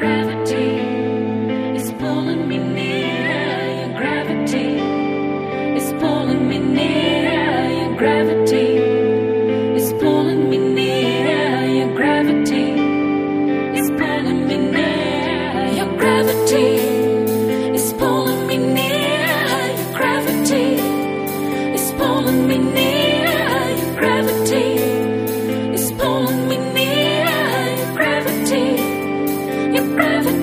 breath.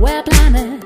We're planning.